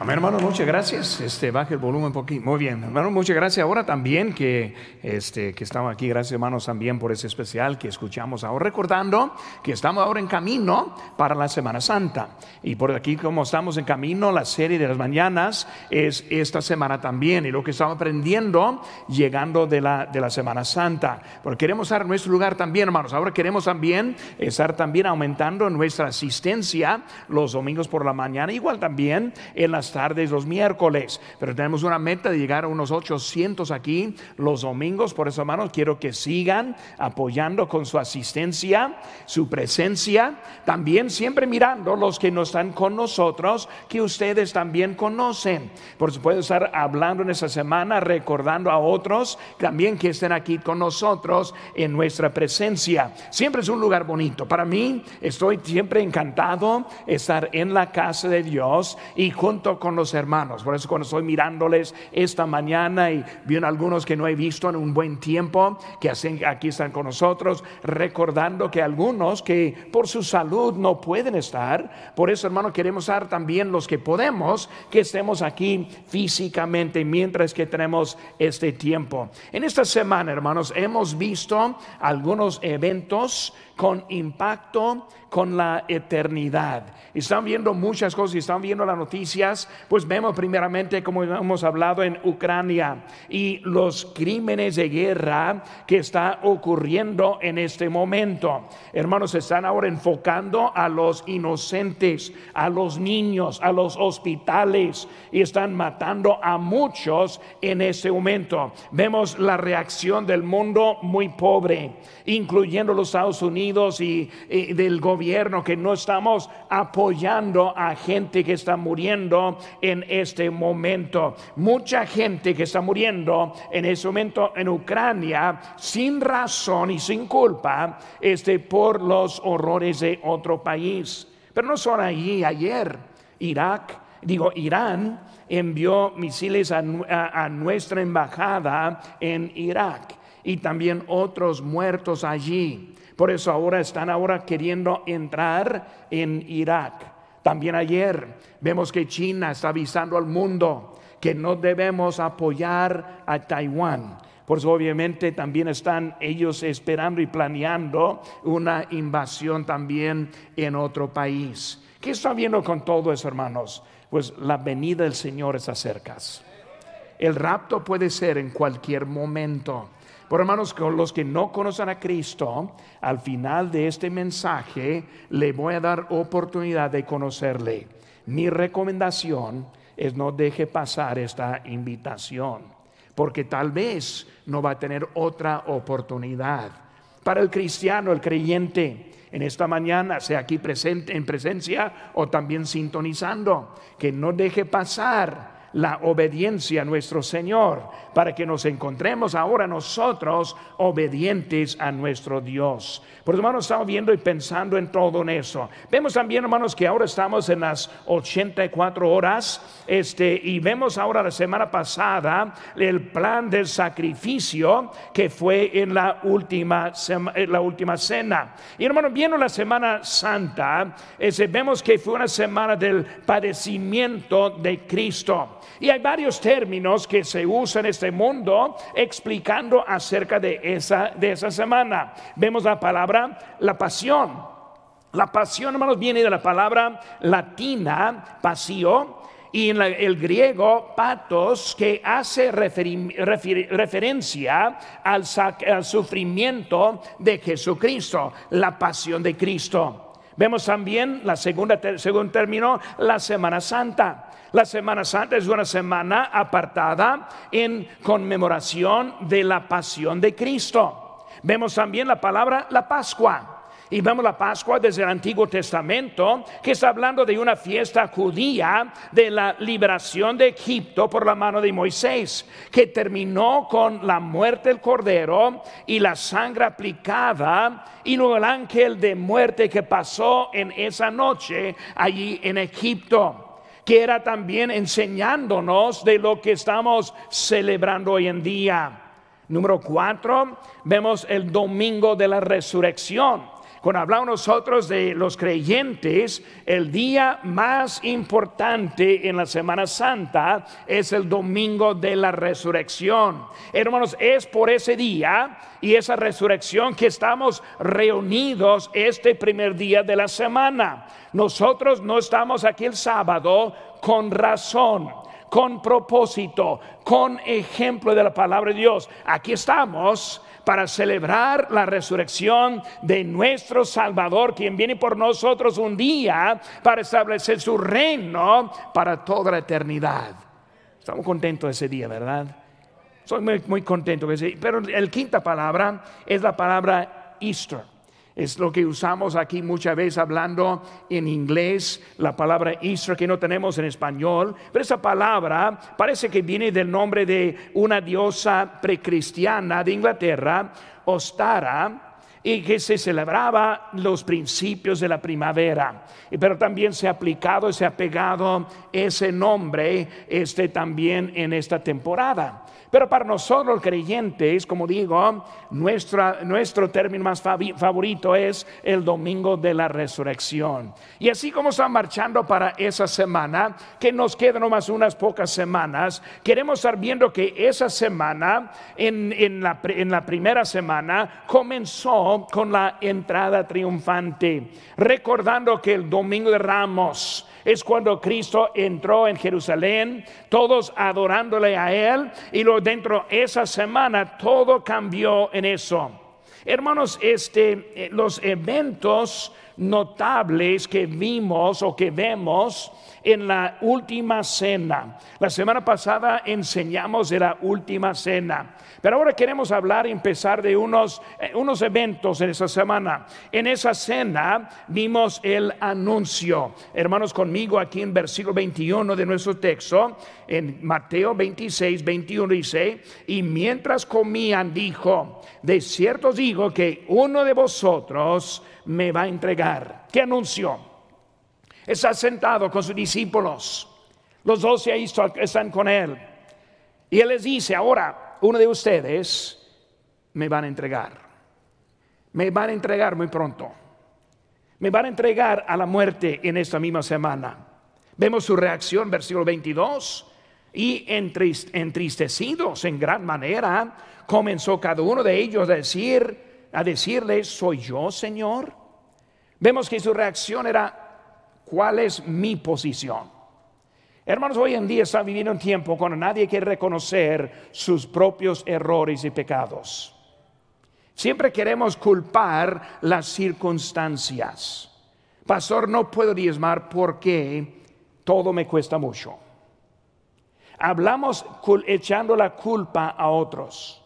Amén, hermano, muchas gracias. Este, baje el volumen un poquito. Muy bien, hermano, muchas gracias. Ahora también que, este, que estamos aquí, gracias hermanos también por ese especial que escuchamos ahora, recordando que estamos ahora en camino para la Semana Santa. Y por aquí, como estamos en camino, la serie de las mañanas es esta semana también. Y lo que estamos aprendiendo llegando de la, de la Semana Santa. Porque queremos estar en nuestro lugar también, hermanos. Ahora queremos también estar también aumentando nuestra asistencia los domingos por la mañana, igual también en las tardes los miércoles. Pero tenemos una meta de llegar a unos 800 aquí los domingos. Por eso, hermanos, quiero que sigan apoyando con su asistencia, su presencia. También siempre mirando los que no están con nosotros, que ustedes también conocen. Por eso puedo estar hablando en esta semana, recordando a otros también que estén aquí con nosotros en nuestra presencia. Siempre es un lugar bonito. Para mí, estoy siempre encantado estar en la casa de Dios y junto con los hermanos. Por eso cuando estoy mirándoles esta mañana y viendo algunos que no he visto en un buen tiempo, que aquí están con nosotros, recordando que algunos que por su salud no pueden estar, por eso hermano queremos estar también los que podemos, que estemos aquí físicamente mientras que tenemos este tiempo. En esta semana, hermanos, hemos visto algunos eventos con impacto con la eternidad. Están viendo muchas cosas están viendo las noticias, pues vemos primeramente, como hemos hablado, en Ucrania y los crímenes de guerra que está ocurriendo en este momento. Hermanos, se están ahora enfocando a los inocentes, a los niños, a los hospitales y están matando a muchos en este momento. Vemos la reacción del mundo muy pobre, incluyendo los Estados Unidos y, del gobierno, que no estamos apoyando a gente que está muriendo en este momento. Mucha gente que está muriendo en este momento en Ucrania sin razón y sin culpa este, por los horrores de otro país. Pero no son allí. Ayer Irak, digo Irán, envió misiles a, a nuestra embajada en Irak y también otros muertos allí. Por eso ahora están ahora queriendo entrar en Irak. También ayer vemos que China está avisando al mundo que no debemos apoyar a Taiwán. Por eso obviamente también están ellos esperando y planeando una invasión también en otro país. ¿Qué están viendo con todo eso, hermanos? Pues la venida del Señor está cerca. El rapto puede ser en cualquier momento. Por hermanos, con los que no conocen a Cristo, al final de este mensaje le voy a dar oportunidad de conocerle. Mi recomendación es no deje pasar esta invitación, porque tal vez no va a tener otra oportunidad. Para el cristiano, el creyente, en esta mañana, sea aquí presente en presencia o también sintonizando, que no deje pasar la obediencia a nuestro Señor, para que nos encontremos ahora nosotros obedientes a nuestro Dios. Por eso, hermanos, estamos viendo y pensando en todo en eso. Vemos también, hermanos, que ahora estamos en las 84 horas, este, y vemos ahora la semana pasada el plan del sacrificio que fue en la última, la última cena. Y hermanos, viendo la Semana Santa, vemos que fue una semana del padecimiento de Cristo. Y hay varios términos que se usan en este mundo explicando acerca de esa, de esa semana. Vemos la palabra la pasión. La pasión, hermanos, viene de la palabra latina, pasio, y en el griego patos, que hace referencia al, al, sufrimiento de Jesucristo, la pasión de Cristo. Vemos también la segunda, segundo término, la Semana Santa. La Semana Santa es una semana apartada en conmemoración de la pasión de Cristo. Vemos también la palabra la Pascua. Y vemos la Pascua desde el Antiguo Testamento, que está hablando de una fiesta judía de la liberación de Egipto por la mano de Moisés, que terminó con la muerte del cordero y la sangre aplicada, y luego el ángel de muerte que pasó en esa noche allí en Egipto que era también enseñándonos de lo que estamos celebrando hoy en día. Número cuatro, vemos el domingo de la resurrección Cuando hablamos nosotros de los creyentes, el día más importante en la Semana Santa es el domingo de la resurrección. Hermanos, es por ese día y esa resurrección que estamos reunidos este primer día de la semana. Nosotros no estamos aquí el sábado con razón con propósito, con ejemplo de la palabra de Dios. Aquí estamos para celebrar la resurrección de nuestro Salvador, quien viene por nosotros un día para establecer su reino para toda la eternidad. Estamos contentos de ese día, ¿verdad? Soy muy, muy contento. Pero la quinta palabra es la palabra Easter. Es lo que usamos aquí muchas veces hablando en inglés, la palabra Easter que no tenemos en español. Pero esa palabra parece que viene del nombre de una diosa precristiana de Inglaterra, Ostara, y que se celebraba los principios de la primavera. Pero también se ha aplicado, se ha pegado ese nombre este, también en esta temporada. Pero para nosotros creyentes, como digo, nuestro término más favorito es el domingo de la resurrección. Y así como están marchando para esa semana, que nos quedan nomás unas pocas semanas, queremos estar viendo que esa semana, en, la, en la primera semana, comenzó con la entrada triunfante, recordando que el domingo de Ramos, es cuando Cristo entró en Jerusalén, todos adorándole a Él, y luego dentro de esa semana todo cambió en eso. Hermanos, este, eh, los eventos notables que vimos o que vemos en la última cena. La semana pasada enseñamos de la última cena. Pero ahora queremos hablar y empezar de unos, eh, unos eventos en esa semana. En esa cena vimos el anuncio. Hermanos, conmigo aquí en versículo 21 de nuestro texto, en Mateo 26, 21 dice, y mientras comían dijo, de cierto digo que uno de vosotros me va a entregar. ¿Qué anuncio? Está sentado con sus discípulos. Los doce ahí están con él. Y él les dice, ahora, uno de ustedes me van a entregar. Me van a entregar muy pronto. Me van a entregar a la muerte en esta misma semana. Vemos su reacción, versículo 22. Y entristecidos en gran manera, comenzó cada uno de ellos a decir, a decirle, ¿soy yo, Señor? Vemos que su reacción era, ¿cuál es mi posición? Hermanos, hoy en día está viviendo un tiempo cuando nadie quiere reconocer sus propios errores y pecados. Siempre queremos culpar las circunstancias. Pastor, no puedo diezmar porque todo me cuesta mucho. Hablamos echando la culpa a otros.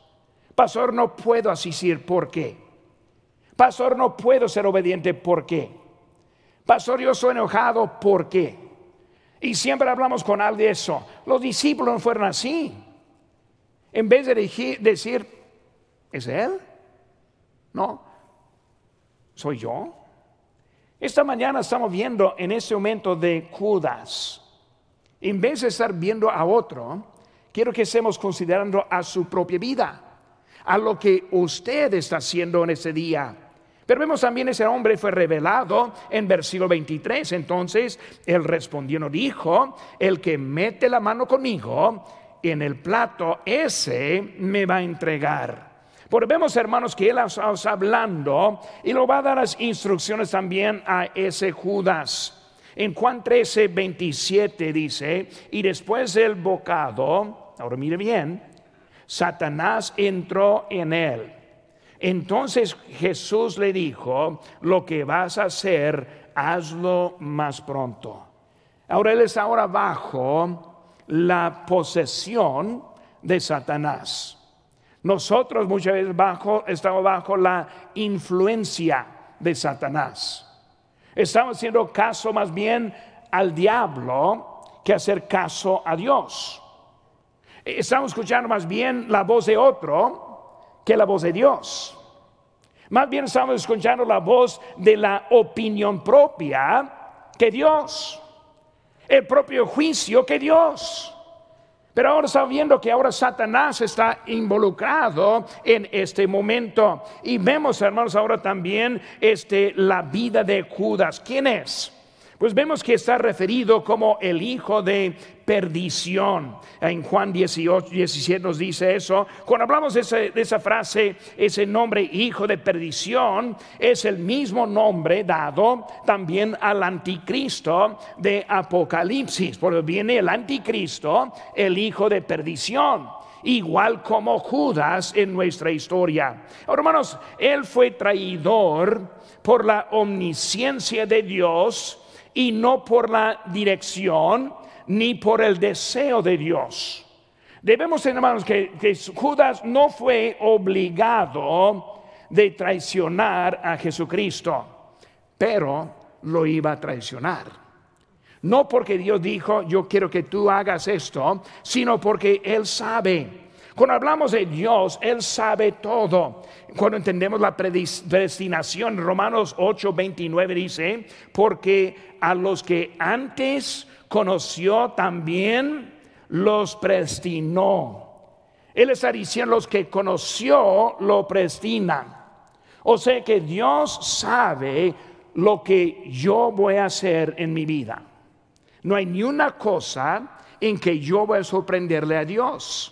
Pastor, no puedo asistir, ¿por qué? Pastor, no puedo ser obediente, ¿por qué? Pastor, yo soy enojado, ¿por qué? Y siempre hablamos con alguien de eso. Los discípulos no fueron así. En vez de decir, ¿es Él? No, soy yo. Esta mañana estamos viendo en este momento de Judas. En vez de estar viendo a otro, quiero que estemos considerando a su propia vida, a lo que usted está haciendo en ese día. Pero vemos también ese hombre fue revelado en versículo 23. Entonces él respondió, no dijo, el que mete la mano conmigo en el plato, ese me va a entregar. Porque vemos, hermanos, que él está hablando y lo va a dar las instrucciones también a ese Judas. En Juan 13, 27 dice, y después del bocado, ahora mire bien, Satanás entró en él entonces Jesús le dijo, lo que vas a hacer, hazlo más pronto. Ahora él está ahora bajo la posesión de Satanás. Nosotros muchas veces bajo, estamos bajo la influencia de Satanás. Estamos haciendo caso más bien al diablo que hacer caso a Dios. Estamos escuchando más bien la voz de otro que la voz de Dios. Más bien estamos escuchando la voz de la opinión propia que Dios. El propio juicio que Dios. Pero ahora está viendo que ahora Satanás está involucrado en este momento. Y vemos, hermanos, ahora también este, la vida de Judas. ¿Quién es? Pues vemos que está referido como el hijo de perdición. En Juan 18, 17 nos dice eso. Cuando hablamos de, esa frase, ese nombre hijo de perdición es el mismo nombre dado también al anticristo de Apocalipsis. Porque viene el anticristo, el hijo de perdición igual como Judas en nuestra historia. hermanos, él fue traidor por la omnisciencia de Dios y no por la dirección ni por el deseo de Dios. Debemos, hermanos, que, que Judas no fue obligado de traicionar a Jesucristo, pero lo iba a traicionar. No porque Dios dijo, yo quiero que tú hagas esto, sino porque Él sabe cuando hablamos de Dios, Él sabe todo. Cuando entendemos la predestinación, Romanos 8, 29 dice, porque a los que antes conoció también los predestinó. Él está diciendo, los que conoció lo predestinan. O sea que Dios sabe lo que yo voy a hacer en mi vida. No hay ni una cosa en que yo voy a sorprenderle a Dios.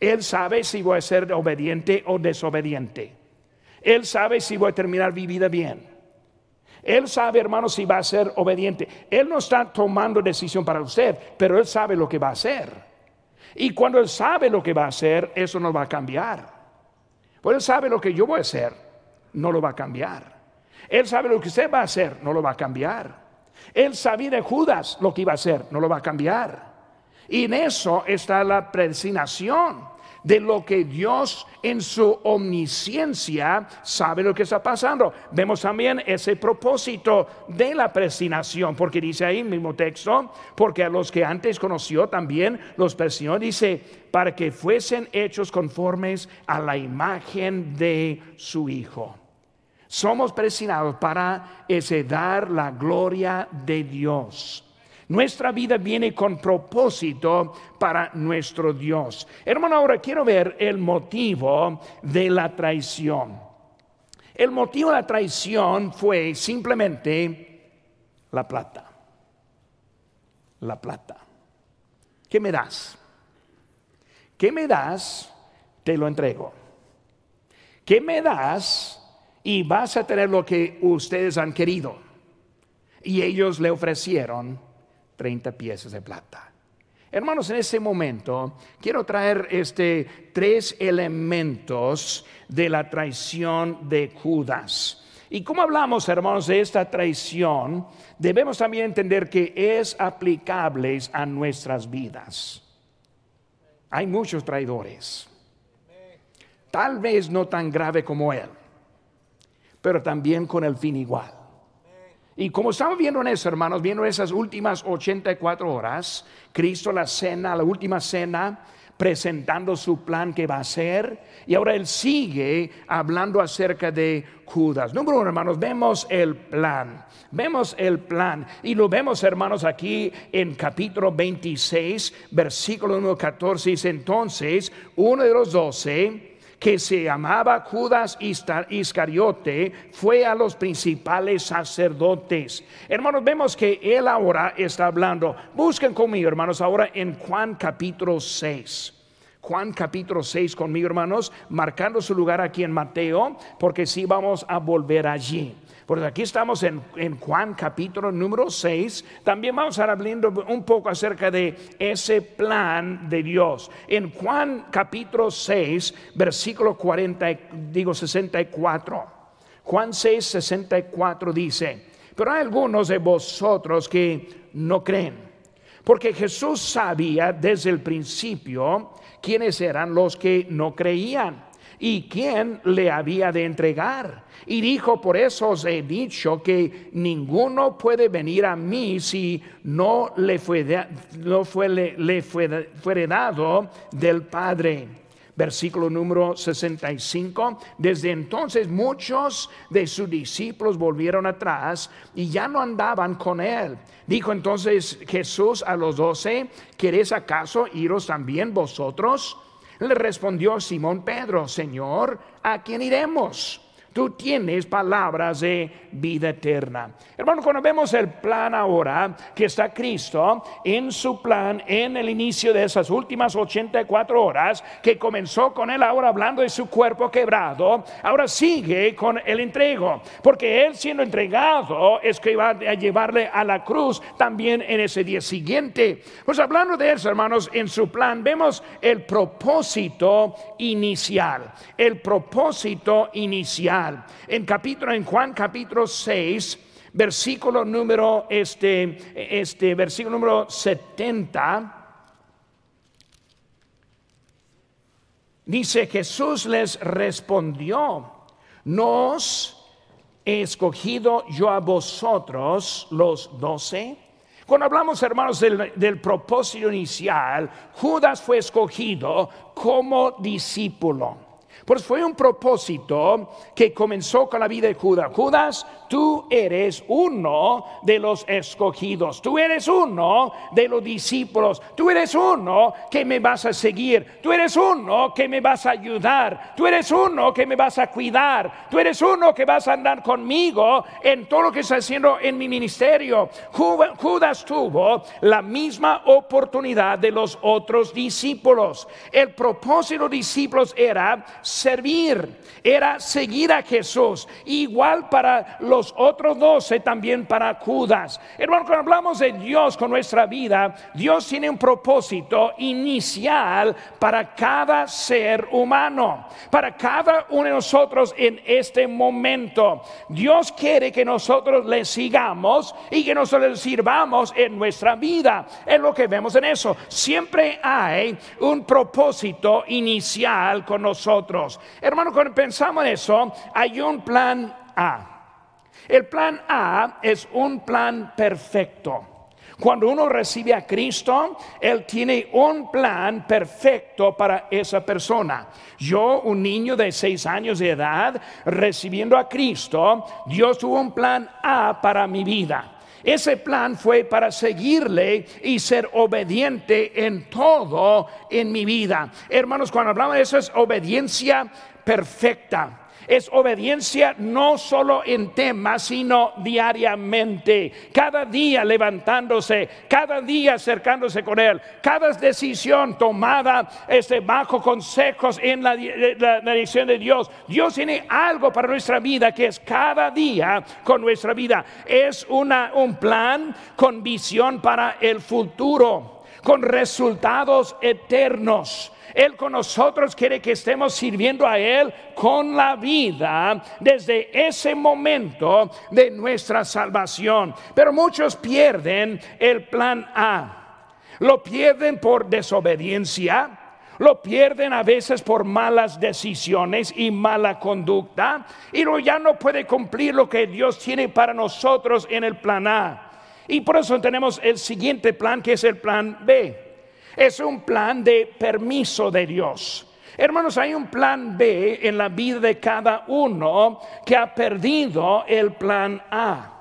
Él sabe si voy a ser obediente o desobediente. Él sabe si voy a terminar mi vida bien. Él sabe, hermano, si va a ser obediente. Él no está tomando decisión para usted, pero Él sabe lo que va a hacer. Y cuando Él sabe lo que va a hacer, eso no va a cambiar. Pues Él sabe lo que yo voy a hacer, no lo va a cambiar. Él sabe lo que usted va a hacer, no lo va a cambiar. Él sabía de Judas lo que iba a hacer, no lo va a cambiar. Y en eso está la predestinación de lo que Dios en su omnisciencia sabe lo que está pasando. Vemos también ese propósito de la predestinación, porque dice ahí mismo texto, porque a los que antes conoció también los predestinó, dice, para que fuesen hechos conformes a la imagen de su Hijo. Somos predestinados para ese dar la gloria de Dios. Nuestra vida viene con propósito para nuestro Dios. Hermano, ahora quiero ver el motivo de la traición. El motivo de la traición fue simplemente la plata. La plata. ¿Qué me das? ¿Qué me das? Te lo entrego. ¿Qué me das? Y vas a tener lo que ustedes han querido. Y ellos le ofrecieron 30 piezas de plata. Hermanos, en ese momento quiero traer este tres elementos de la traición de Judas. Y como hablamos, hermanos, de esta traición, debemos también entender que es aplicable a nuestras vidas. Hay muchos traidores. Tal vez no tan grave como él, pero también con el fin igual. Y como estamos viendo en eso, hermanos, viendo esas últimas 84 horas, Cristo la cena, la última cena, presentando su plan que va a hacer. Y ahora él sigue hablando acerca de Judas. Número uno, hermanos, vemos el plan. Vemos el plan. Y lo vemos, hermanos, aquí en capítulo 26, versículo número 14. Dice entonces, uno de los doce que se llamaba Judas Iscariote, fue a los principales sacerdotes. Hermanos, vemos que él ahora está hablando. Busquen conmigo, hermanos, ahora en Juan capítulo 6. Juan capítulo 6 conmigo, hermanos, marcando su lugar aquí en Mateo, porque sí vamos a volver allí. Porque aquí estamos en, Juan capítulo número 6. También vamos a estar hablando un poco acerca de ese plan de Dios. En Juan capítulo 6, versículo 40, digo 64. Juan 6, 64 dice, pero hay algunos de vosotros que no creen. Porque Jesús sabía desde el principio quiénes eran los que no creían y quién le había de entregar. Y dijo, por eso os he dicho que ninguno puede venir a mí si no le fue, no fue, le, fue, dado del Padre. versículo número 65. Desde entonces muchos de sus discípulos volvieron atrás y ya no andaban con él. Dijo entonces Jesús a los doce, ¿queréis acaso iros también vosotros? Le respondió Simón Pedro, Señor, ¿a quién iremos? Tú tienes palabras de vida eterna. Hermano, cuando vemos el plan ahora que está Cristo en su plan en el inicio de esas últimas 84 horas, que comenzó con él ahora hablando de su cuerpo quebrado, ahora sigue con el entrego, porque él siendo entregado es que va a llevarle a la cruz también en ese día siguiente. Pues hablando de eso, hermanos, en su plan vemos el propósito inicial, el propósito inicial en capítulo, en Juan capítulo 6, versículo número, este, este, versículo número 70. Dice Jesús les respondió, nos he escogido yo a vosotros los doce. Cuando hablamos, hermanos, del, del, propósito inicial, Judas fue escogido como discípulo. Pues fue un propósito que comenzó con la vida de Judas. Judas, tú eres uno de los escogidos, tú eres uno de los discípulos, tú eres uno que me vas a seguir, tú eres uno que me vas a ayudar, tú eres uno que me vas a cuidar, tú eres uno que vas a andar conmigo en todo lo que está haciendo en mi ministerio. Judas tuvo la misma oportunidad de los otros discípulos. El propósito de los discípulos era servir, era seguir a Jesús. Igual para los otros doce, también para Judas. Hermano, cuando hablamos de Dios con nuestra vida, Dios tiene un propósito inicial para cada ser humano, para cada uno de nosotros en este momento. Dios quiere que nosotros le sigamos y que nosotros le sirvamos en nuestra vida. Es lo que vemos en eso. Siempre hay un propósito inicial con nosotros. Hermano, cuando pensamos en eso, hay un plan A. El plan A es un plan perfecto. Cuando uno recibe a Cristo, Él tiene un plan perfecto para esa persona. Yo, un niño de seis años de edad, recibiendo a Cristo, Dios tuvo un plan A para mi vida. Ese plan fue para seguirle y ser obediente en todo en mi vida. Hermanos, cuando hablamos de eso es obediencia perfecta es obediencia no solo en temas, sino diariamente. Cada día levantándose, cada día acercándose con Él, cada decisión tomada este, bajo consejos en la, dirección de Dios. Dios tiene algo para nuestra vida que es cada día con nuestra vida. Es una, un plan con visión para el futuro, con resultados eternos él con nosotros quiere que estemos sirviendo a Él con la vida desde ese momento de nuestra salvación. Pero muchos pierden el plan A. Lo pierden por desobediencia, lo pierden a veces por malas decisiones y mala conducta, y ya no puede cumplir lo que Dios tiene para nosotros en el plan A. Y por eso tenemos el siguiente plan, que es el plan B es un plan de permiso de Dios. Hermanos, hay un plan B en la vida de cada uno que ha perdido el plan A.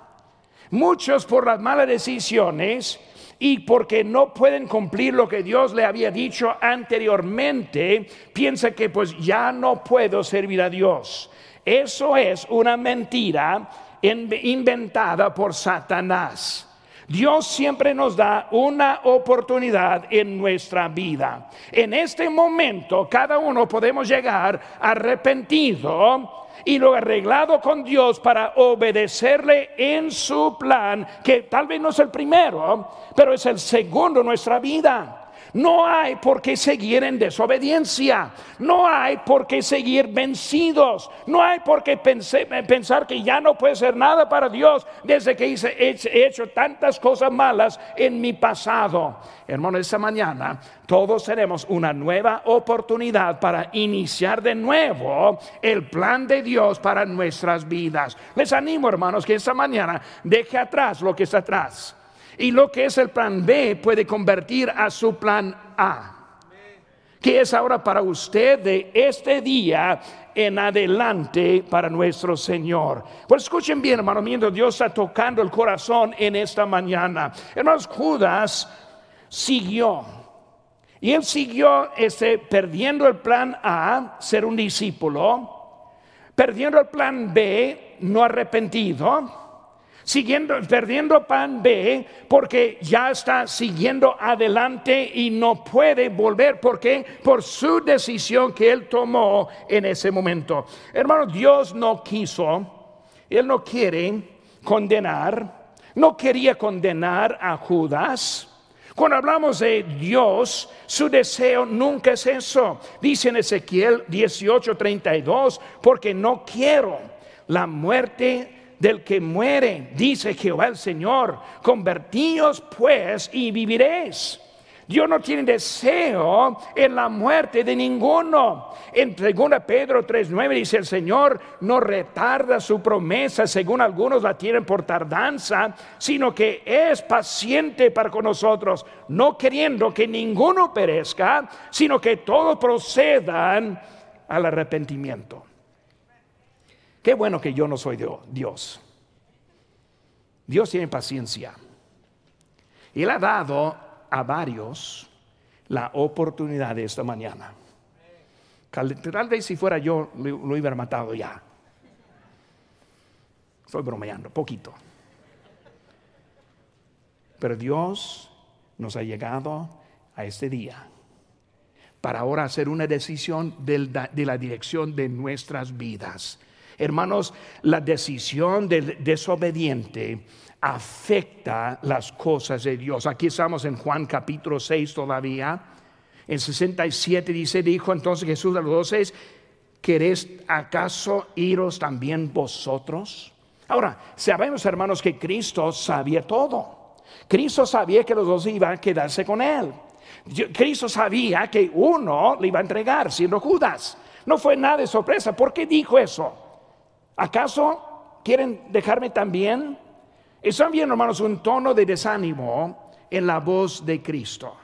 Muchos por las malas decisiones y porque no pueden cumplir lo que Dios le había dicho anteriormente, piensa que pues ya no puedo servir a Dios. Eso es una mentira inventada por Satanás. Dios siempre nos da una oportunidad en nuestra vida. En este momento cada uno podemos llegar arrepentido y lo arreglado con Dios para obedecerle en su plan, que tal vez no es el primero, pero es el segundo en nuestra vida. No hay por qué seguir en desobediencia. No hay por qué seguir vencidos. No hay por qué pensar que ya no puede ser nada para Dios desde que hice, he hecho tantas cosas malas en mi pasado. Hermano, esta mañana todos tenemos una nueva oportunidad para iniciar de nuevo el plan de Dios para nuestras vidas. Les animo, hermanos, que esta mañana deje atrás lo que está atrás y lo que es el plan B puede convertir a su plan A. que es ahora para usted de este día en adelante para nuestro Señor. Pues escuchen bien, hermano, mientras Dios está tocando el corazón en esta mañana. Hermanos, Judas siguió. Y él siguió este, perdiendo el plan A, ser un discípulo, perdiendo el plan B, no arrepentido, siguiendo, perdiendo pan B porque ya está siguiendo adelante y no puede volver porque por su decisión que él tomó en ese momento. Hermano, Dios no quiso, él no quiere condenar, no quería condenar a Judas. Cuando hablamos de Dios, su deseo nunca es eso. Dice en Ezequiel 18:32, porque no quiero la muerte del que muere, dice Jehová el Señor, convertíos pues y viviréis. Dios no tiene deseo en la muerte de ninguno. En 2 Pedro 3:9 dice el Señor no retarda su promesa, según algunos la tienen por tardanza, sino que es paciente para con nosotros, no queriendo que ninguno perezca, sino que todos procedan al arrepentimiento. Qué bueno que yo no soy Dios. Dios tiene paciencia. Él ha dado a varios la oportunidad de esta mañana. Tal vez si fuera yo lo hubiera matado ya. Estoy bromeando, poquito. Pero Dios nos ha llegado a este día para ahora hacer una decisión de la dirección de nuestras vidas. Hermanos, la decisión del desobediente afecta las cosas de Dios. Aquí estamos en Juan capítulo 6 todavía. En 67 dice, dijo entonces Jesús a los doce, ¿queréis acaso iros también vosotros? Ahora, sabemos hermanos que Cristo sabía todo. Cristo sabía que los dos iban a quedarse con él. Cristo sabía que uno le iba a entregar, siendo Judas. No fue nada de sorpresa. ¿Por qué dijo eso? ¿Acaso quieren dejarme también? Están viendo, hermanos, un tono de desánimo en la voz de Cristo.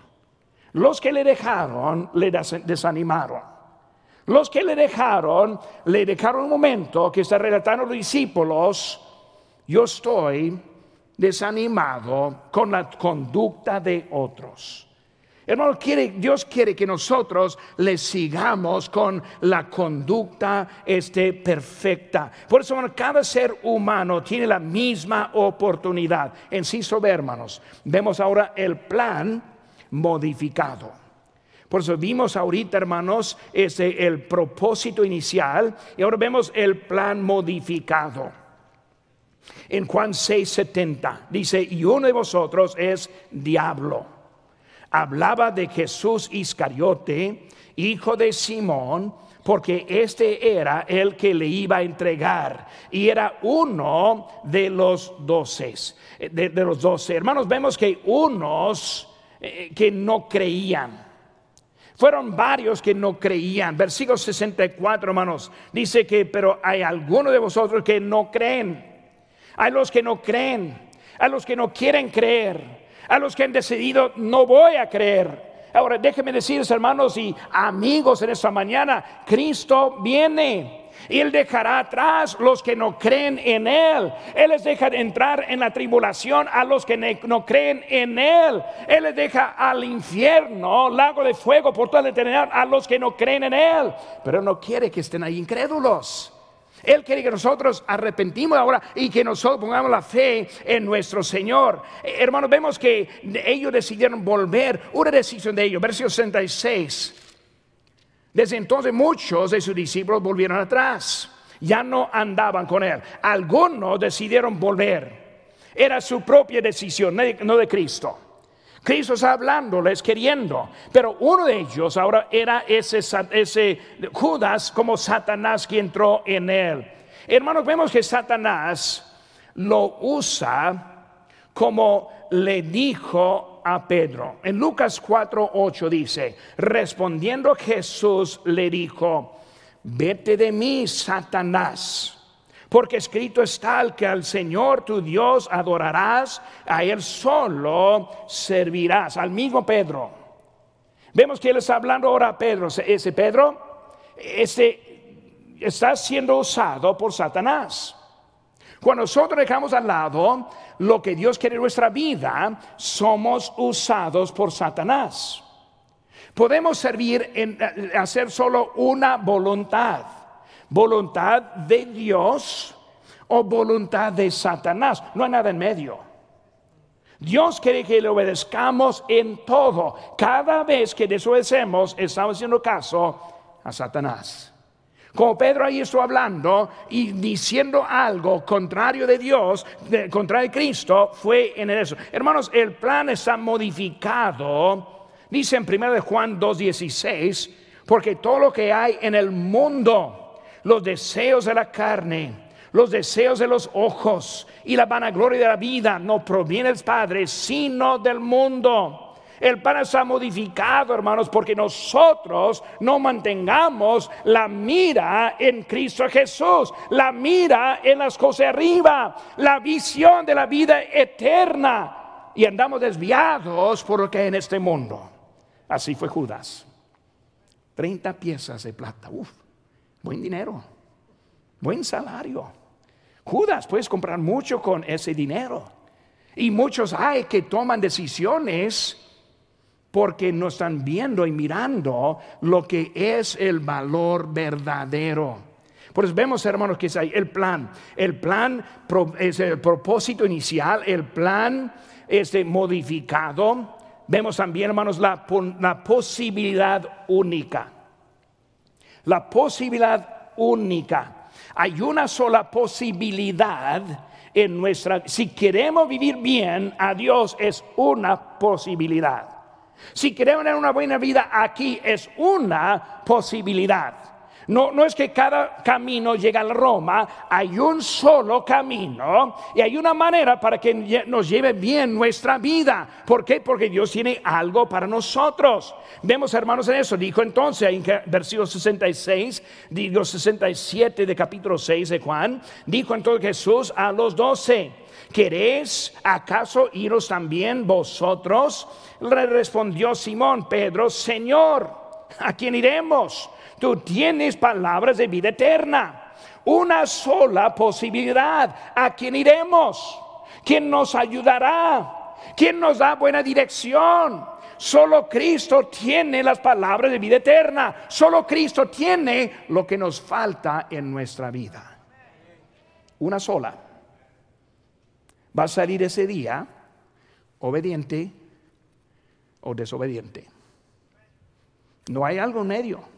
Los que le dejaron, le desanimaron. Los que le dejaron, le dejaron un momento que está relatando los discípulos. Yo estoy desanimado con la conducta de otros. Hermano, Dios quiere que nosotros le sigamos con la conducta este, perfecta. Por eso, cada ser humano tiene la misma oportunidad. En sí, sobre hermanos, vemos ahora el plan modificado. Por eso vimos ahorita, hermanos, este, el propósito inicial y ahora vemos el plan modificado. En Juan 6:70 dice, y uno de vosotros es diablo hablaba de Jesús Iscariote, hijo de Simón, porque este era el que le iba a entregar y era uno de los doce. De, los doce hermanos, vemos que unos eh, que no creían. Fueron varios que no creían. Versículo 64, hermanos, dice que, pero hay algunos de vosotros que no creen. Hay los que no creen, hay los que no quieren creer a los que han decidido no voy a creer. Ahora déjenme decirles hermanos y amigos en esta mañana, Cristo viene. Y Él dejará atrás los que no creen en Él. Él les deja entrar en la tribulación a los que no creen en Él. Él les deja al infierno, lago de fuego por toda la eternidad a los que no creen en Él. Pero no quiere que estén ahí incrédulos. Él quiere que nosotros arrepentimos ahora y que nosotros pongamos la fe en nuestro Señor. Eh, hermanos, vemos que ellos decidieron volver, una decisión de ellos, versículo 66. Desde entonces muchos de sus discípulos volvieron atrás, ya no andaban con él. Algunos decidieron volver. Era su propia decisión, no de Cristo. Cristo está hablándoles queriendo, pero uno de ellos ahora era ese, ese Judas como Satanás que entró en él. Hermanos, vemos que Satanás lo usa como le dijo a Pedro. En Lucas 4:8 dice, respondiendo Jesús le dijo, vete de mí, Satanás porque escrito está que al Señor tu Dios adorarás, a Él solo servirás, al mismo Pedro. Vemos que él está hablando ahora a Pedro. Ese Pedro, ese está siendo usado por Satanás. Cuando nosotros dejamos al lado lo que Dios quiere en nuestra vida, somos usados por Satanás. Podemos servir en hacer solo una voluntad, voluntad de Dios o voluntad de Satanás. No hay nada en medio. Dios quiere que le obedezcamos en todo. Cada vez que desobedecemos, estamos haciendo caso a Satanás. Como Pedro ahí estuvo hablando y diciendo algo contrario de Dios, contrario de Cristo, fue en eso. Hermanos, el plan está modificado, dice en 1 Juan 2.16, porque todo lo que hay en el mundo, los deseos de la carne, los deseos de los ojos y la vanagloria de la vida no proviene del Padre, sino del mundo. El pan está modificado, hermanos, porque nosotros no mantengamos la mira en Cristo Jesús, la mira en las cosas arriba, la visión de la vida eterna. Y andamos desviados por lo que hay en este mundo. Así fue Judas. 30 piezas de plata. Uf, buen dinero, buen salario. Judas, puedes comprar mucho con ese dinero. Y muchos hay que toman decisiones porque no están viendo y mirando lo que es el valor verdadero. Por eso vemos, hermanos, que es ahí el plan. El plan es el propósito inicial, el plan este, modificado. Vemos también, hermanos, la, la posibilidad única. La posibilidad única. Hay una sola posibilidad en nuestra si queremos vivir bien a Dios es una posibilidad. Si queremos tener una buena vida aquí es una posibilidad. No, no es que cada camino llega a Roma, hay un solo camino y hay una manera para que nos lleve bien nuestra vida. ¿Por qué? Porque Dios tiene algo para nosotros. Vemos, hermanos, en eso. Dijo entonces en versículo 66, digo 67 de capítulo 6 de Juan, dijo entonces Jesús a los doce. ¿Queréis acaso iros también vosotros? Le respondió Simón Pedro, Señor, ¿a quién iremos? Tú tienes palabras de vida eterna. Una sola posibilidad. ¿A quién iremos? ¿Quién nos ayudará? ¿Quién nos da buena dirección? Solo Cristo tiene las palabras de vida eterna. Solo Cristo tiene lo que nos falta en nuestra vida. Una sola. Va a salir ese día obediente o desobediente. No hay algo medio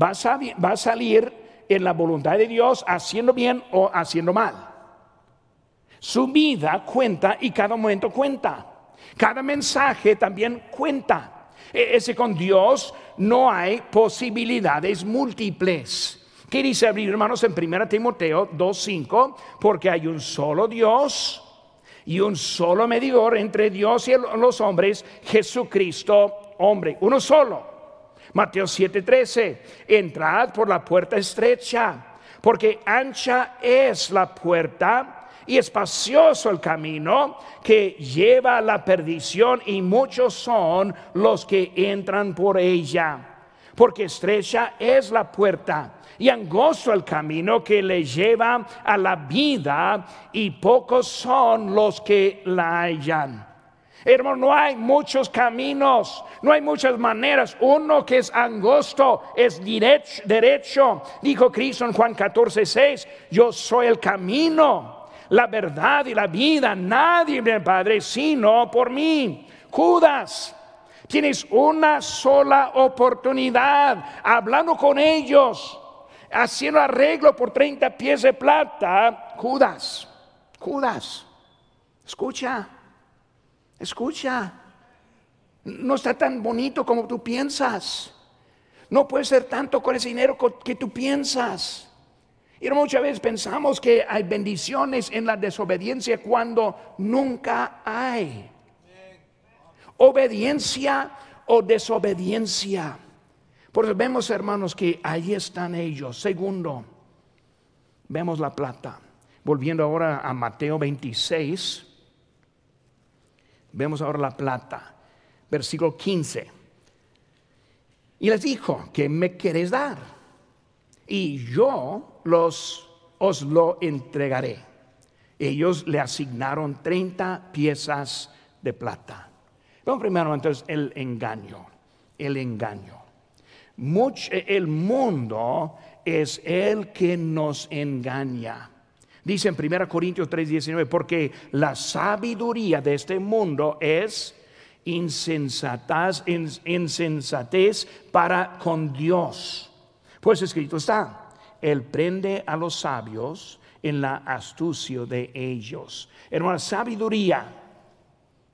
va a, salir en la voluntad de Dios haciendo bien o haciendo mal. Su vida cuenta y cada momento cuenta. Cada mensaje también cuenta. E, ese con Dios no hay posibilidades múltiples. ¿Qué dice abrir hermanos en 1 Timoteo 2.5? Porque hay un solo Dios y un solo medidor entre Dios y los hombres, Jesucristo, hombre, uno solo. Mateo 7:13, entrad por la puerta estrecha, porque ancha es la puerta y espacioso el camino que lleva a la perdición y muchos son los que entran por ella. Porque estrecha es la puerta y angosto el camino que le lleva a la vida y pocos son los que la hallan. Hermano, no hay muchos caminos, no hay muchas maneras. Uno que es angosto es derecho. Dijo Cristo en Juan 14, 6, yo soy el camino, la verdad y la vida. Nadie viene Padre sino por mí. Judas, tienes una sola oportunidad hablando con ellos, haciendo arreglo por 30 pies de plata. Judas, Judas, escucha. Escucha, no está tan bonito como tú piensas. No puede ser tanto con ese dinero que tú piensas. Y muchas veces pensamos que hay bendiciones en la desobediencia cuando nunca hay. Obediencia o desobediencia. Por eso vemos, hermanos, que ahí están ellos. Segundo, vemos la plata. Volviendo ahora a Mateo 26. Vemos ahora la plata. versículo 15. Y les dijo, ¿qué me queréis dar? Y yo los, os lo entregaré. Ellos le asignaron 30 piezas de plata. Primero entonces el engaño, el engaño. el mundo es el que nos engaña. Dice en 1 Corintios 3:19, porque la sabiduría de este mundo es insensatez, insensatez para con Dios. Pues escrito está, Él prende a los sabios en la astucia de ellos. Era sabiduría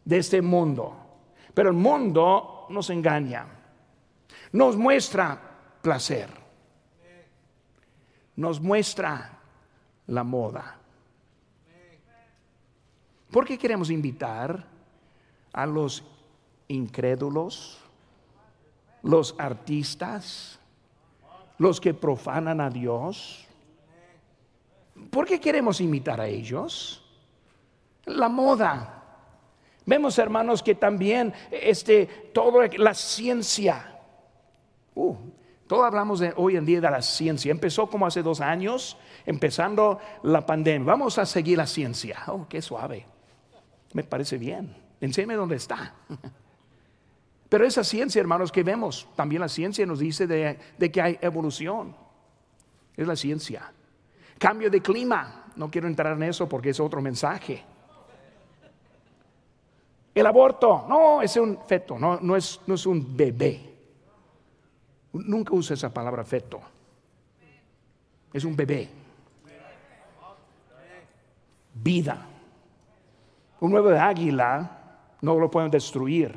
de este mundo. Pero el mundo nos engaña, nos muestra placer, nos muestra la moda. ¿Por qué queremos invitar a los incrédulos, los artistas, los que profanan a Dios? ¿Por qué queremos imitar a ellos? La moda. Vemos, hermanos, que también este, todo la ciencia, uh, todo hablamos de, hoy en día de la ciencia. Empezó como hace dos años, empezando la pandemia. Vamos a seguir la ciencia. Oh, qué suave. Me parece bien. Enséñame dónde está. Pero esa ciencia, hermanos, que vemos, también la ciencia nos dice de que hay evolución. Es la ciencia. Cambio de clima. No quiero entrar en eso porque es otro mensaje. El aborto, no, es un feto, no, no, es, no es un bebé. Nunca usa esa palabra feto. Es un bebé. Vida. Un nuevo de águila no lo pueden destruir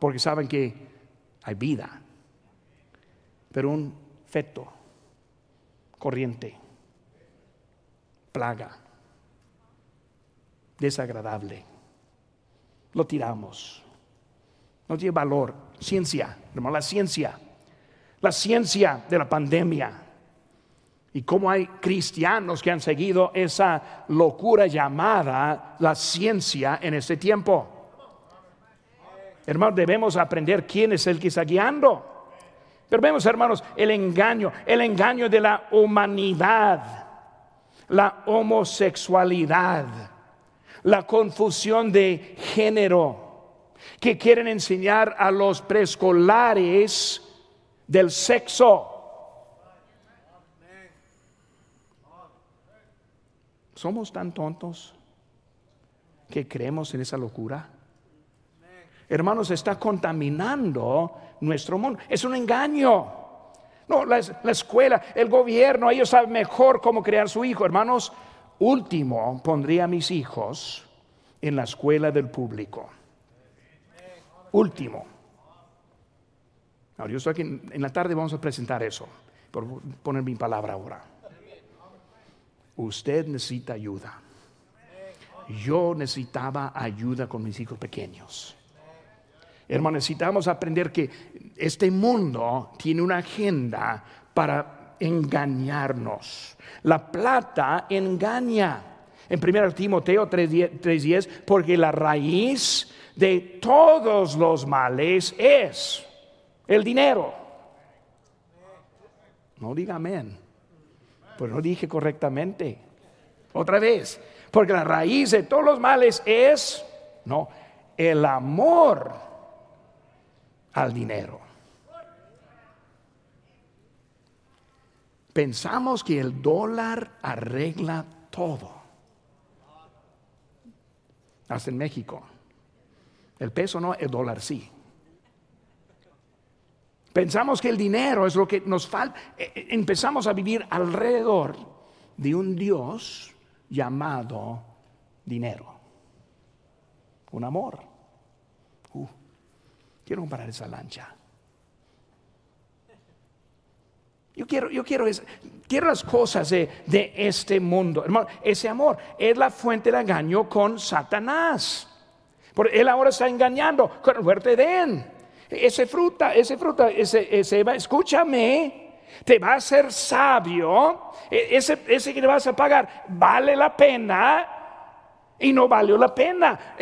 porque saben que hay vida. Pero un feto, corriente, plaga, desagradable lo tiramos. No tiene valor. Ciencia, hermano, la ciencia. La ciencia de la pandemia. Y cómo hay cristianos que han seguido esa locura llamada la ciencia en este tiempo. Hermanos, debemos aprender quién es el que está guiando. Pero vemos, hermanos, el engaño, el engaño de la humanidad, la homosexualidad la confusión de género que quieren enseñar a los preescolares del sexo. ¿Somos tan tontos que creemos en esa locura? Hermanos, está contaminando nuestro mundo. Es un engaño. No, la, la, escuela, el gobierno, ellos saben mejor cómo crear su hijo. Hermanos, Último, pondría a mis hijos en la escuela del público. Último. Ahora, yo estoy aquí, en la tarde vamos a presentar eso, por poner mi palabra ahora. Usted necesita ayuda. Yo necesitaba ayuda con mis hijos pequeños. Hermano, necesitamos aprender que este mundo tiene una agenda para engañarnos. La plata engaña. En 1 Timoteo 3:10, porque la raíz de todos los males es el dinero. No diga amén. Pues no dije correctamente. Otra vez, porque la raíz de todos los males es, no, el amor al dinero. Pensamos que el dólar arregla todo. Hasta en México. El peso no, el dólar sí. Pensamos que el dinero es lo que nos falta. E, e, empezamos a vivir alrededor de un Dios llamado dinero. Un amor. Uh, quiero comparar esa lancha. Yo quiero, yo quiero, quiero las cosas de, de, este mundo. Hermano, ese amor es la fuente de engaño con Satanás. Porque él ahora está engañando con el fuerte de Ese fruta, ese fruta, ese, ese, escúchame, te va a hacer sabio. E, ese, ese que le vas a pagar vale la pena y no valió la pena.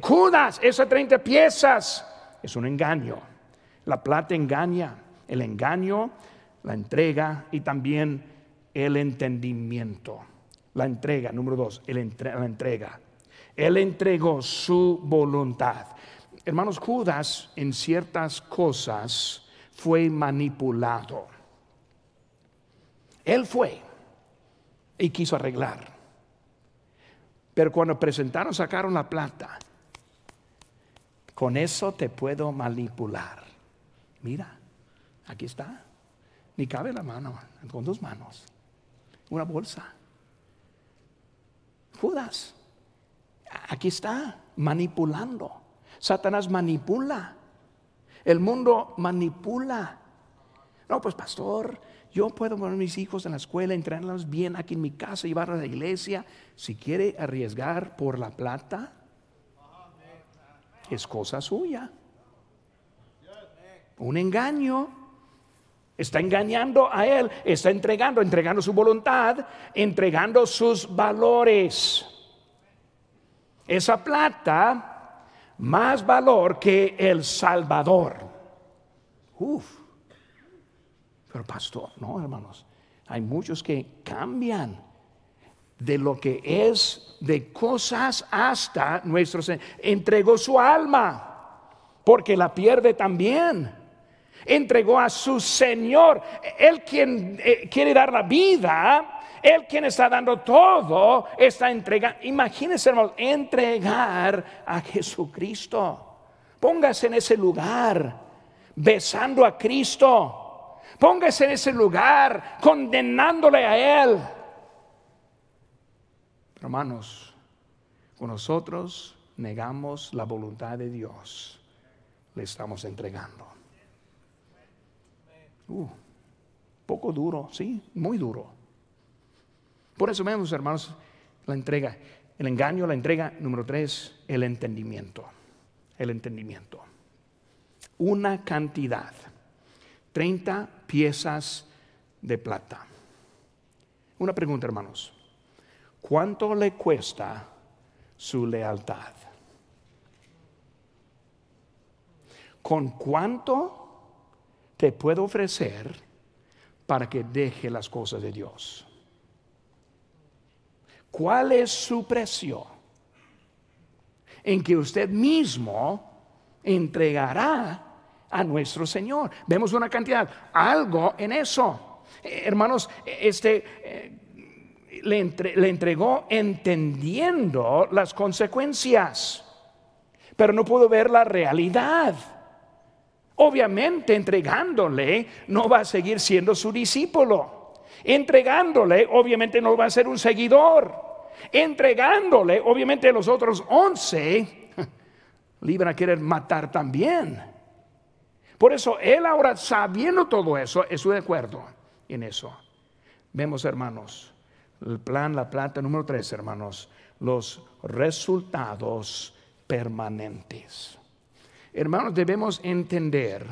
Judas, esas 30 piezas es un engaño. La plata engaña, el engaño, la entrega y también el entendimiento. La entrega, número dos, la entrega. Él entregó su voluntad. Hermanos, Judas en ciertas cosas fue manipulado. Él fue y quiso arreglar. Pero cuando presentaron, sacaron la plata. Con eso te puedo manipular. Mira, aquí está. Ni cabe la mano, con dos manos. Una bolsa. Judas, aquí está, manipulando. Satanás manipula. El mundo manipula. No, pues pastor, yo puedo poner a mis hijos en la escuela, entrenarlos bien aquí en mi casa, llevarlos a la iglesia. Si quiere arriesgar por la plata, es cosa suya. Un engaño. Está engañando a él, está entregando, entregando su voluntad, entregando sus valores. Esa plata, más valor que el Salvador. Uf. Pero pastor, no, hermanos, hay muchos que cambian de lo que es de cosas hasta nuestro. Entregó su alma, porque la pierde también. Entregó a su Señor, Él quien eh, quiere dar la vida, Él quien está dando todo, está entregando. Imagínense, hermanos, entregar a Jesucristo. Póngase en ese lugar, besando a Cristo Póngase en ese lugar condenándole a Él. Hermanos, con nosotros negamos la voluntad de Dios, le estamos entregando. Uh, poco duro, sí, muy duro. Por eso vemos, hermanos, la entrega, el engaño, la entrega, número tres, el entendimiento. El entendimiento. Una cantidad 30 piezas de plata. Una pregunta, hermanos. ¿Cuánto le cuesta su lealtad? ¿Con cuánto te puedo ofrecer para que deje las cosas de Dios? ¿Cuál es su precio en que usted mismo entregará a nuestro Señor. Vemos una cantidad, algo en eso. Eh, hermanos, este eh, le, le entregó entendiendo las consecuencias, pero no pudo ver la realidad. Obviamente entregándole no va a seguir siendo su discípulo. Entregándole obviamente no va a ser un seguidor. Entregándole obviamente los otros once le iban a querer matar también. Por eso él ahora, sabiendo todo eso, estoy de acuerdo en eso. Vemos, hermanos, el plan, la plata número tres, hermanos, los resultados permanentes. Hermanos, debemos entender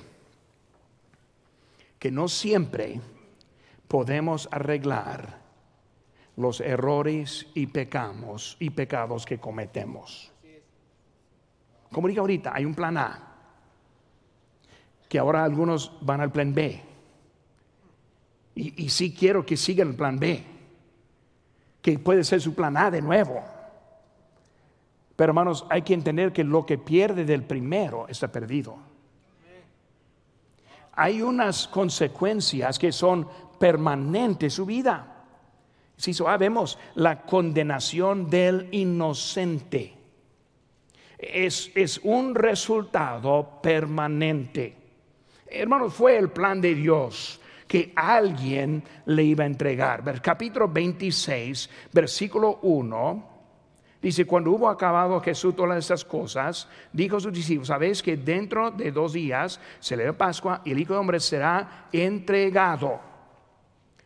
que no siempre podemos arreglar los errores y pecamos y pecados que cometemos. Como digo ahorita, hay un plan A que ahora algunos van al plan B. Y, sí quiero que sigan el plan B, que puede ser su plan A de nuevo. Pero hermanos, hay que entender que lo que pierde del primero está perdido. Hay unas consecuencias que son permanentes su vida. Si sabemos la condenación del inocente. Es, es un resultado permanente. Hermanos, fue el plan de Dios que alguien le iba a entregar. Capítulo 26, versículo 1. Dice, cuando hubo acabado Jesús todas estas cosas, dijo a sus discípulos, sabéis que dentro de dos días se le da Pascua y el Hijo de Hombre será entregado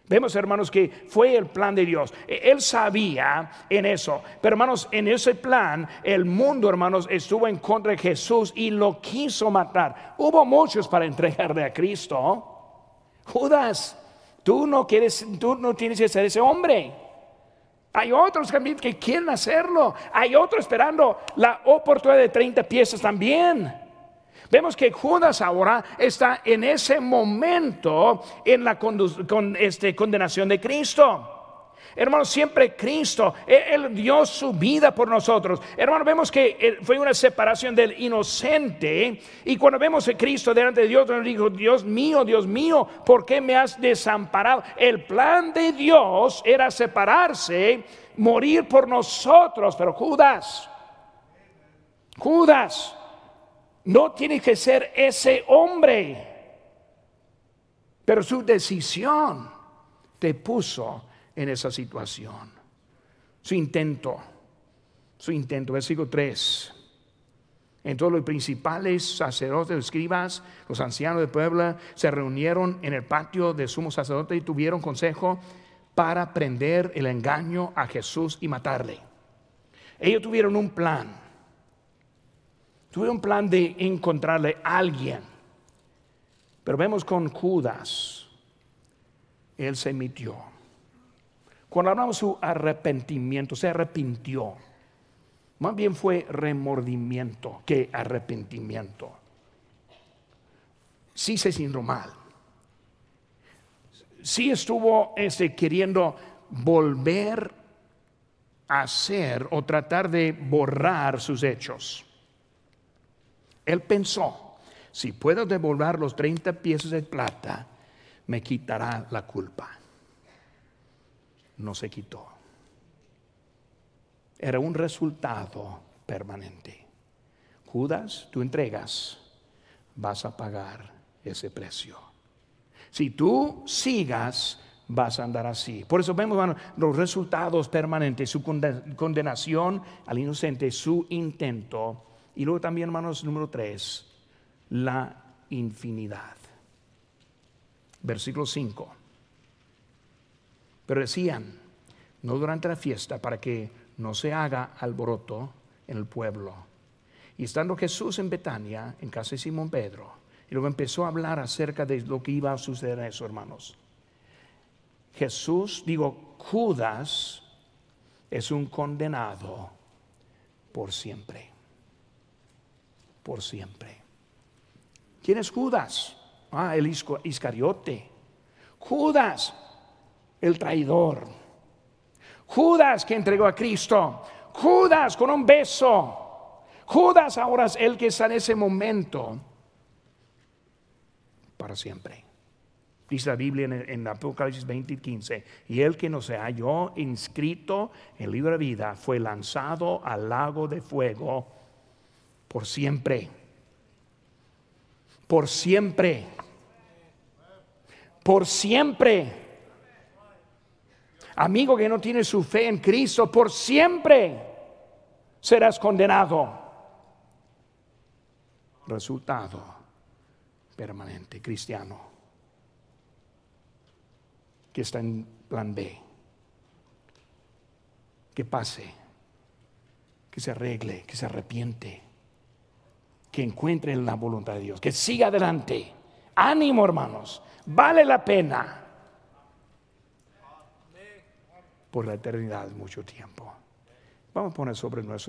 Vemos, hermanos, que fue el plan de Dios. E, él sabía en eso. Pero, hermanos, en ese plan, el mundo, hermanos, estuvo en contra de Jesús y lo quiso matar. Hubo muchos para entregarle a Cristo. Judas, tú no quieres, tú no tienes que ser ese hombre. Hay otros que quieren hacerlo. Hay otros esperando la oportunidad de 30 piezas también. Vemos que Judas ahora está en ese momento en la con, este, condenación de Cristo. Hermano, siempre Cristo, él, dio su vida por nosotros. Hermano, vemos que eh, fue una separación del inocente. Y cuando vemos a Cristo delante de Dios, nos dijo, Dios mío, Dios mío, ¿por qué me has desamparado? El plan de Dios era separarse, morir por nosotros. Pero Judas, Judas, no tiene que ser ese hombre. Pero su decisión te puso en esa situación. Su intento, su intento, versículo 3. Entonces los principales sacerdotes, escribas, los ancianos de Puebla se reunieron en el patio del sumo sacerdote y tuvieron consejo para prender el engaño a Jesús y matarle. Ellos tuvieron un plan. Tuvieron un plan de encontrarle a alguien. Pero vemos con Judas, él se emitió. Cuando hablamos de su arrepentimiento, se arrepintió. Más bien fue remordimiento que arrepentimiento. Sí se sintió mal. Sí estuvo este, queriendo volver a hacer o tratar de borrar sus hechos. Él pensó, si puedo devolver los 30 piezas de plata, me quitará la culpa no se quitó. Era un resultado permanente. Judas, tú entregas, vas a pagar ese precio. Si tú sigas, vas a andar así. Por eso vemos los resultados permanentes, su condenación al inocente, su intento. Y luego también, hermanos, número tres, la infinidad. Versículo 5. Pero decían, no durante la fiesta, para que no se haga alboroto en el pueblo. Y estando Jesús en Betania, en casa de Simón Pedro, y luego empezó a hablar acerca de lo que iba a suceder a esos hermanos. Jesús, digo, Judas es un condenado por siempre. Por siempre. ¿Quién es Judas? Ah, el Iscariote. Judas el traidor. Judas que entregó a Cristo. Judas con un beso. Judas ahora es el que está en ese momento para siempre. Dice la Biblia en, Apocalipsis 20 y 15, y el que no se halló inscrito en el libro de vida fue lanzado al lago de fuego por siempre. Por siempre. Por siempre. Amigo que no tiene su fe en Cristo, por siempre serás condenado. Resultado permanente, cristiano, que está en plan B, que pase, que se arregle, que se arrepiente, que encuentre la voluntad de Dios, que siga adelante. Ánimo, hermanos, vale la pena por la eternidad mucho tiempo. Vamos a poner sobre nuestro